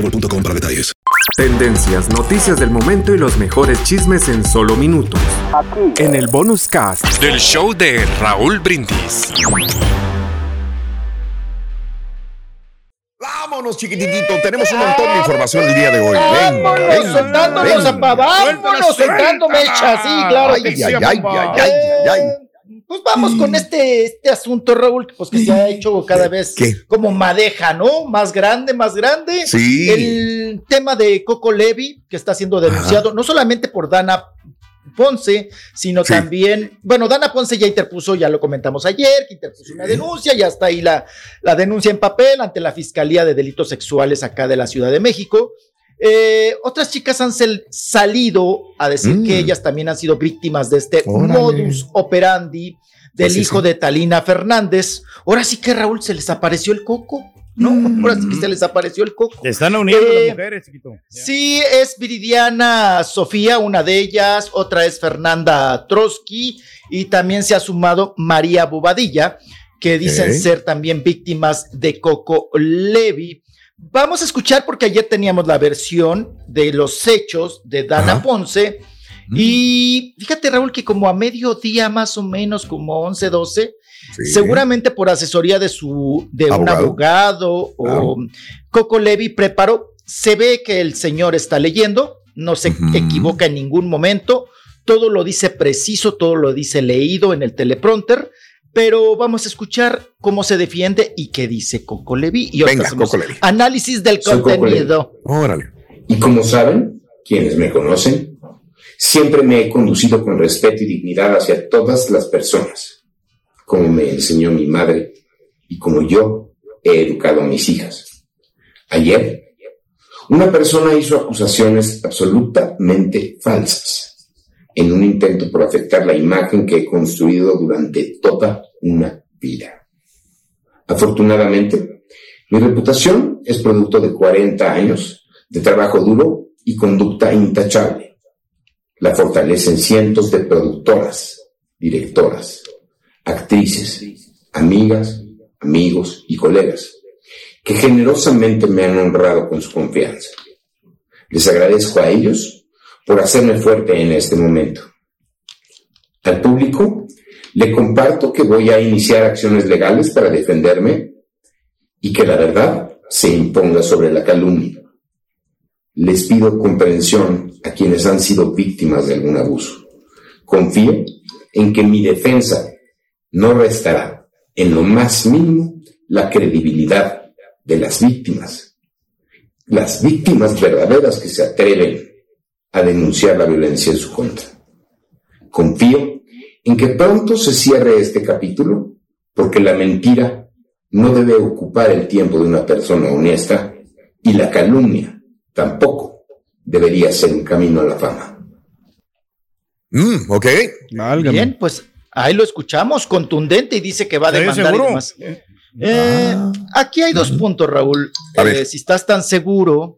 boostmobile.com para detalles. Tendencias, noticias del momento y los mejores chismes en solo minutos. Aquí. En el bonus cast del show de Raúl Brindis. Vámonos, chiquititito. Tenemos un montón de información el día de hoy. Vámonos, soltándonos, apá, vámonos, soltando mecha, sí, claro. Ay, ay, ay, ay, ay, ay. Pues vamos con este, este asunto, Raúl, pues que se ha hecho cada vez como madeja, ¿no? Más grande, más grande. Sí. El tema de Coco Levi, que está siendo denunciado, no solamente por Dana Ponce, sino también, bueno, Dana Ponce ya interpuso, ya lo comentamos ayer, que interpuso una denuncia, ya está ahí la, la denuncia en papel ante la Fiscalía de Delitos Sexuales acá de la Ciudad de México. Eh, otras chicas han salido a decir que Mm. ellas también han sido víctimas de este Órale. modus operandi del Sí, sí, hijo sí. de Talina Fernández. Ahora sí que Raúl se les apareció el coco, ¿no? Mm. Ahora sí que se les apareció el coco. Están uniendo Eh, las mujeres, chiquito. Sí, es Viridiana Sofía, una de ellas, otra es Fernanda Trotsky y también se ha sumado María Bobadilla, que dicen ser también víctimas de Coco Levi. Vamos a escuchar porque ayer teníamos la versión de los hechos de Dana Ajá. Ponce y fíjate Raúl que como a mediodía más o menos, como 11, 12, Sí. seguramente por asesoría de su de un Abogado. abogado o. Coco Levi preparó. Se ve que el señor está leyendo, no se equivoca en ningún momento, todo lo dice preciso, todo lo dice leído en el teleprompter, pero vamos a escuchar cómo se defiende y qué dice Coco Levi. Y Venga, Coco Levi. Análisis del Soy contenido. Órale. Y como saben, quienes me conocen, siempre me he conducido con respeto y dignidad hacia todas las personas, como me enseñó mi madre y como yo he educado a mis hijas. Ayer, una persona hizo acusaciones absolutamente falsas en un intento por afectar la imagen que he construido durante toda una vida. Afortunadamente, mi reputación es producto de 40 años de trabajo duro y conducta intachable. La fortalecen cientos de productoras, directoras, actrices, amigas, amigos y colegas que generosamente me han honrado con su confianza. Les agradezco a ellos por hacerme fuerte en este momento. Al público le comparto que voy a iniciar acciones legales para defenderme y que la verdad se imponga sobre la calumnia. Les pido comprensión a quienes han sido víctimas de algún abuso. Confío en que mi defensa no restará en lo más mínimo la credibilidad de las víctimas. Las víctimas verdaderas que se atreven a denunciar la violencia en su contra. Confío en que pronto se cierre este capítulo porque la mentira no debe ocupar el tiempo de una persona honesta y la calumnia tampoco debería ser un camino a la fama. Mm, ok. Válgame. Bien, pues ahí lo escuchamos, contundente y dice que va a ¿Estás demandar y demás. Eh, aquí hay dos puntos, Raúl. A Eh, ver. si estás tan seguro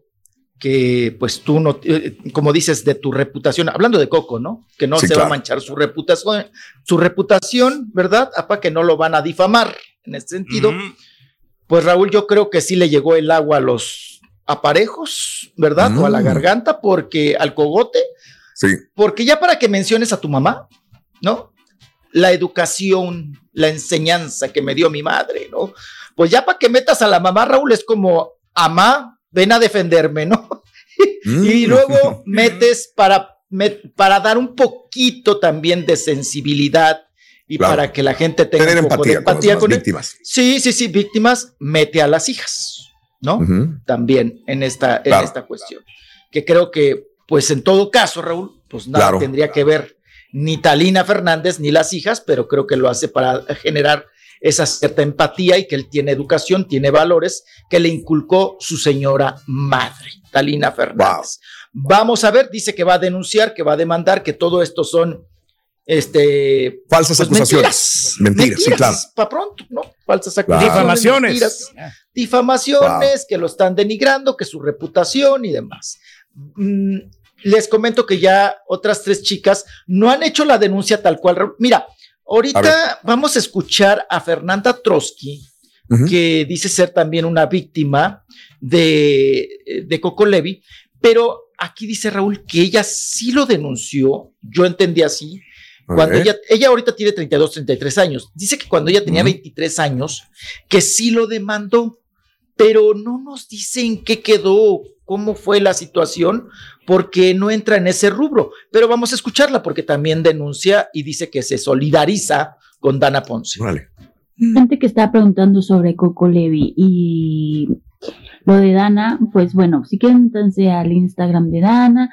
que, pues tú no, eh, como dices, de tu reputación, hablando de Coco, ¿no? Que no Sí, se va a manchar su reputación, su reputación, ¿verdad? Apa, que no lo van a difamar en ese sentido. Pues Raúl, yo creo que sí le llegó el agua a los aparejos, ¿verdad? O a la Mm. garganta, porque al cogote, Sí. porque ya para que menciones a tu mamá, ¿no? La educación, la enseñanza que me dio mi madre, ¿no? Pues ya para que metas a la mamá, Raúl, es como, amá, ven a defenderme, ¿no? Mm. Y luego metes para, para dar un poquito también de sensibilidad y Claro. para que la gente tenga Tener un poco de empatía, empatía con, con las él. víctimas. Sí, sí, sí, víctimas, mete a las hijas. ¿no? También en esta, en esta cuestión. Que creo que, pues en todo caso, Raúl, pues nada Claro. tendría que ver ni Talina Fernández ni las hijas, pero creo que lo hace para generar esa cierta empatía y que él tiene educación, tiene valores que le inculcó su señora madre, Talina Fernández. Vamos a ver, dice que va a denunciar, que va a demandar, que todo esto son este Falsas pues, acusaciones. Mentiras, sí, claro. Para pronto, ¿no? Falsas Claro. acusaciones. Difamaciones. mentiras, difamaciones, que lo están denigrando, que su reputación y demás. Mm, les comento que ya otras tres chicas no han hecho la denuncia tal cual. Raúl. A ahorita vamos a escuchar a Fernanda Trotsky, que dice ser también una víctima de, de Coco Levi, pero aquí dice Raúl que ella sí lo denunció, yo entendí así, cuando ella, ella ahorita tiene 32, 33 años. Dice que cuando ella tenía Ujú. 23 años, que sí lo demandó, pero no nos dicen qué quedó, cómo fue la situación, porque no entra en ese rubro. Pero vamos a escucharla porque también denuncia y dice que se solidariza con Dana Ponce. Órale. gente que está preguntando sobre Coco Levi y lo de Dana, pues bueno, si quieren métanse al Instagram de Dana,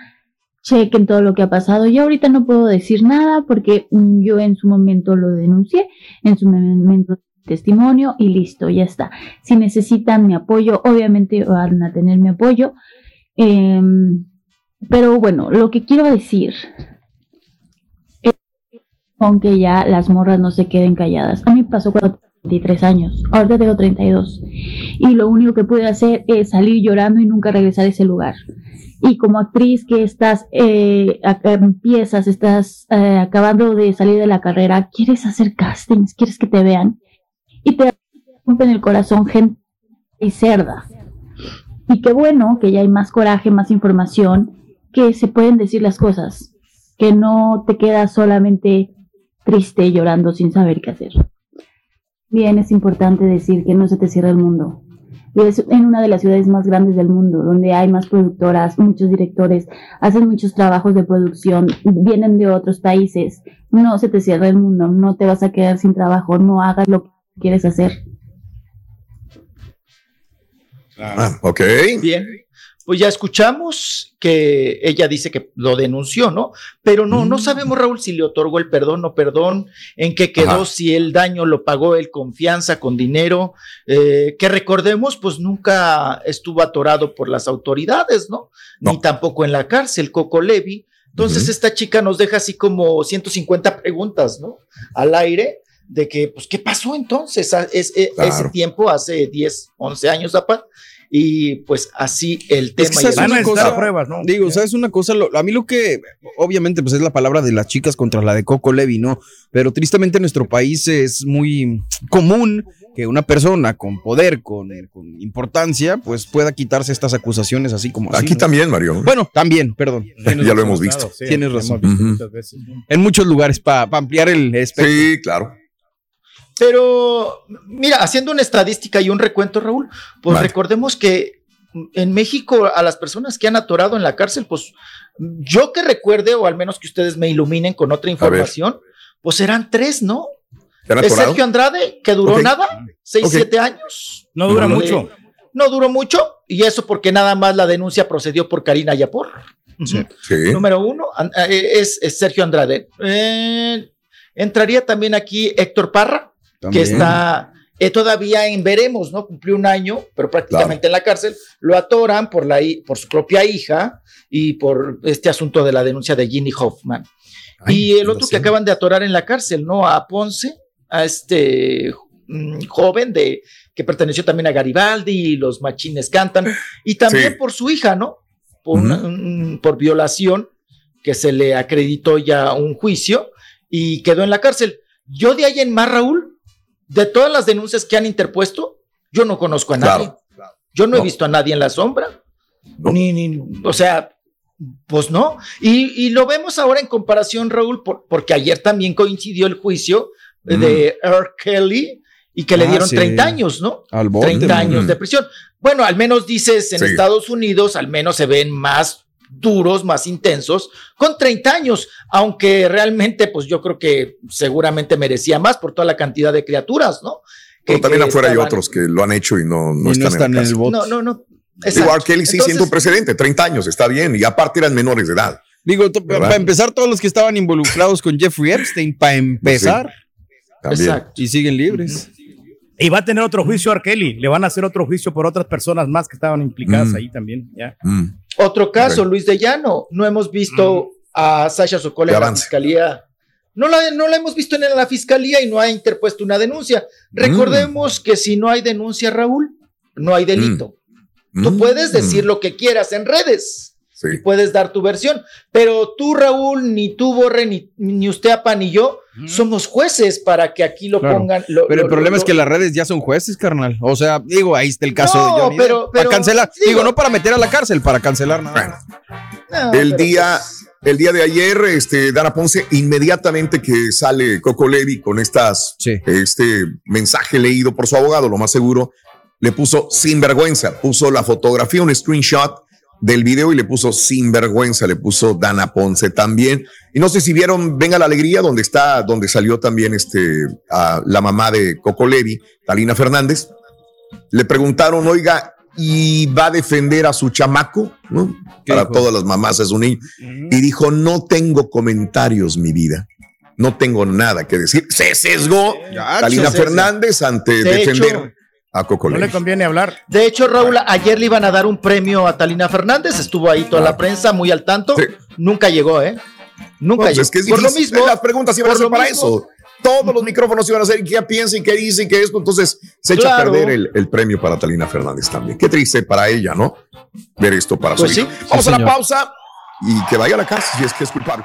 chequen todo lo que ha pasado. Yo ahorita no puedo decir nada porque yo en su momento lo denuncié, en su momento testimonio y listo, ya está. Si necesitan mi apoyo, obviamente van a tener mi apoyo. Em, pero bueno, lo que quiero decir es aunque ya las morras no se queden calladas. A mí pasó cuando tenía 23 años, ahorita tengo 32 y lo único que pude hacer es salir llorando y nunca regresar a ese lugar. Y como actriz que estás, eh, empiezas, estás eh, acabando de salir de la carrera, quieres hacer castings, quieres que te vean y te rompen el corazón gente y cerda. Y qué bueno que ya hay más coraje, más información, que se pueden decir las cosas, que no te quedas solamente triste llorando sin saber qué hacer. Bien, es importante decir que no se te cierra el mundo. Vives en una de las ciudades más grandes del mundo, donde hay más productoras, muchos directores, hacen muchos trabajos de producción, vienen de otros países. No se te cierra el mundo, no te vas a quedar sin trabajo, no hagas lo que quieres hacer. Ah, ok. Bien, pues ya escuchamos que ella dice que lo denunció, ¿no? Pero no, no Mm. sabemos, Raúl, si le otorgó el perdón o perdón, en qué quedó, Ajá. si el daño lo pagó él confianza, con dinero, eh, que recordemos, pues nunca estuvo atorado por las autoridades, ¿no? Ni No. tampoco en la cárcel, Coco Levi. Entonces, esta chica nos deja así como 150 preguntas, ¿no? Al aire de que, pues, ¿qué pasó entonces? A- es- e- Claro. Ese tiempo, hace 10, 11 años, apa, y pues así el tema. que y ¿sabes el Van a una cosa- pruebas, ¿no? Digo, ¿sabes una cosa? Lo- a mí lo que, obviamente, pues es la palabra de las chicas contra la de Coco Levi, ¿no? Pero tristemente en nuestro país es muy común que una persona con poder, con, con importancia, pues pueda quitarse estas acusaciones así como así. Aquí ¿no? también, Mario. Bueno, también, perdón. Ya lo hemos visto. Sí, Tienes razón. visto Ujú. muchas veces, ¿no? En muchos lugares para ampliar el espectro. Sí, claro. Pero, mira, haciendo una estadística y un recuento, Raúl, pues Vale. recordemos que en México a las personas que han atorado en la cárcel, pues yo que recuerde, o al menos que ustedes me iluminen con otra información, pues eran tres, ¿no? ¿Te han Es? Sergio Andrade, que duró nada, seis, siete años. No dura de- mucho. No duró mucho, y eso porque nada más la denuncia procedió por Karina Yapor. Sí. Número uno an- eh, es, es Sergio Andrade. Eh, entraría también aquí Héctor Parra, También. que está eh, todavía en veremos, ¿no? Cumplió un año, pero prácticamente en la cárcel. Lo atoran por, la, por su propia hija y por este asunto de la denuncia de Ginny Hoffman. Ay, y el otro que acaban de atorar en la cárcel, ¿no? A Ponce, a este mm, joven de que perteneció también a Garibaldi y los machines cantan, y también Sí. por su hija, ¿no? Por, un- por violación, que se le acreditó ya un juicio y quedó en la cárcel. Yo de ahí en más, Raúl, de todas las denuncias que han interpuesto, yo no conozco a nadie. Claro. Yo no, he visto a nadie en la sombra. No. Ni, ni, o sea, pues no. Y, y lo vemos ahora en comparación, Raúl, por- porque ayer también coincidió el juicio eh, de R. Kelly y que le Ah, dieron sí. 30 años, ¿no? Al bote, 30 man. años de prisión. Bueno, al menos dices en Sí. Estados Unidos, al menos se ven más duros, más intensos, con 30 años, aunque realmente, pues yo creo que seguramente merecía más por toda la cantidad de criaturas, ¿no? Pero también afuera hay otros que lo han hecho y no, no Y no están, en en el el caso. voto. No, no, no. Digo, Exacto. R. Kelly sí Entonces, siendo un precedente, 30 años, está bien. Y aparte eran menores de edad. Digo, para empezar, todos los que estaban involucrados con Jeffrey Epstein, para empezar. Exacto. y siguen libres. Y va a tener otro juicio a R. Kelly. Le van a hacer otro juicio por otras personas más que estaban implicadas Mm. ahí también. Ya. Mm. Otro caso. Luis de Llano. No hemos visto a Sasha Sokol en la avance. fiscalía. No la, no la hemos visto en la fiscalía y no ha interpuesto una denuncia. Mm. Recordemos que si no hay denuncia, Raúl, no hay delito. Tú Mm. puedes decir lo que quieras en redes Sí. y puedes dar tu versión, pero tú, Raúl, ni tú, Borre, ni, ni usted, Apa, ni yo, somos jueces para que aquí lo Claro. pongan. lo- Pero el problema lo- es que las redes ya son jueces, carnal. O sea, digo, ahí está el caso No, de Johnny pero- Depp. Para pero- cancelar. digo- Digo, no para meter a la cárcel, para cancelar nada. No, El pero día, pues, el día de ayer, este, Dana Ponce, inmediatamente que sale Coco Levi con estas, Sí. este mensaje leído por su abogado, lo más seguro, le puso sinvergüenza, puso la fotografía, un screenshot del video y le puso sinvergüenza, le puso Dana Ponce también. Y no sé si vieron Venga la Alegría, donde está, donde salió también este, a la mamá de Coco Levi, Talina Fernández. Le preguntaron, oiga, ¿y va a defender a su chamaco? ¿No? ¿Qué Para dijo? todas las mamás es un niño. Y dijo, no tengo comentarios, mi vida. No tengo nada que decir. Se sesgó Talina. Fernández ante De defender hecho, a Coco No le conviene hablar. De hecho, Raúl, ayer le iban a dar un premio a Talina Fernández, estuvo ahí toda la prensa muy al tanto. Sí. Nunca llegó, ¿eh? Nunca Pues llegó. es que es Por lo mismo, Las preguntas iban a ser para mismo. eso. Todos los micrófonos iban a ser qué piensa y qué dice y qué esto. Entonces se echa Claro. a perder el, el premio para Talina Fernández también. Qué triste para ella, ¿no? Ver esto para Pues su sí. hija. Vamos Sí, a la señor. pausa y que vaya a la casa si es que es culpable.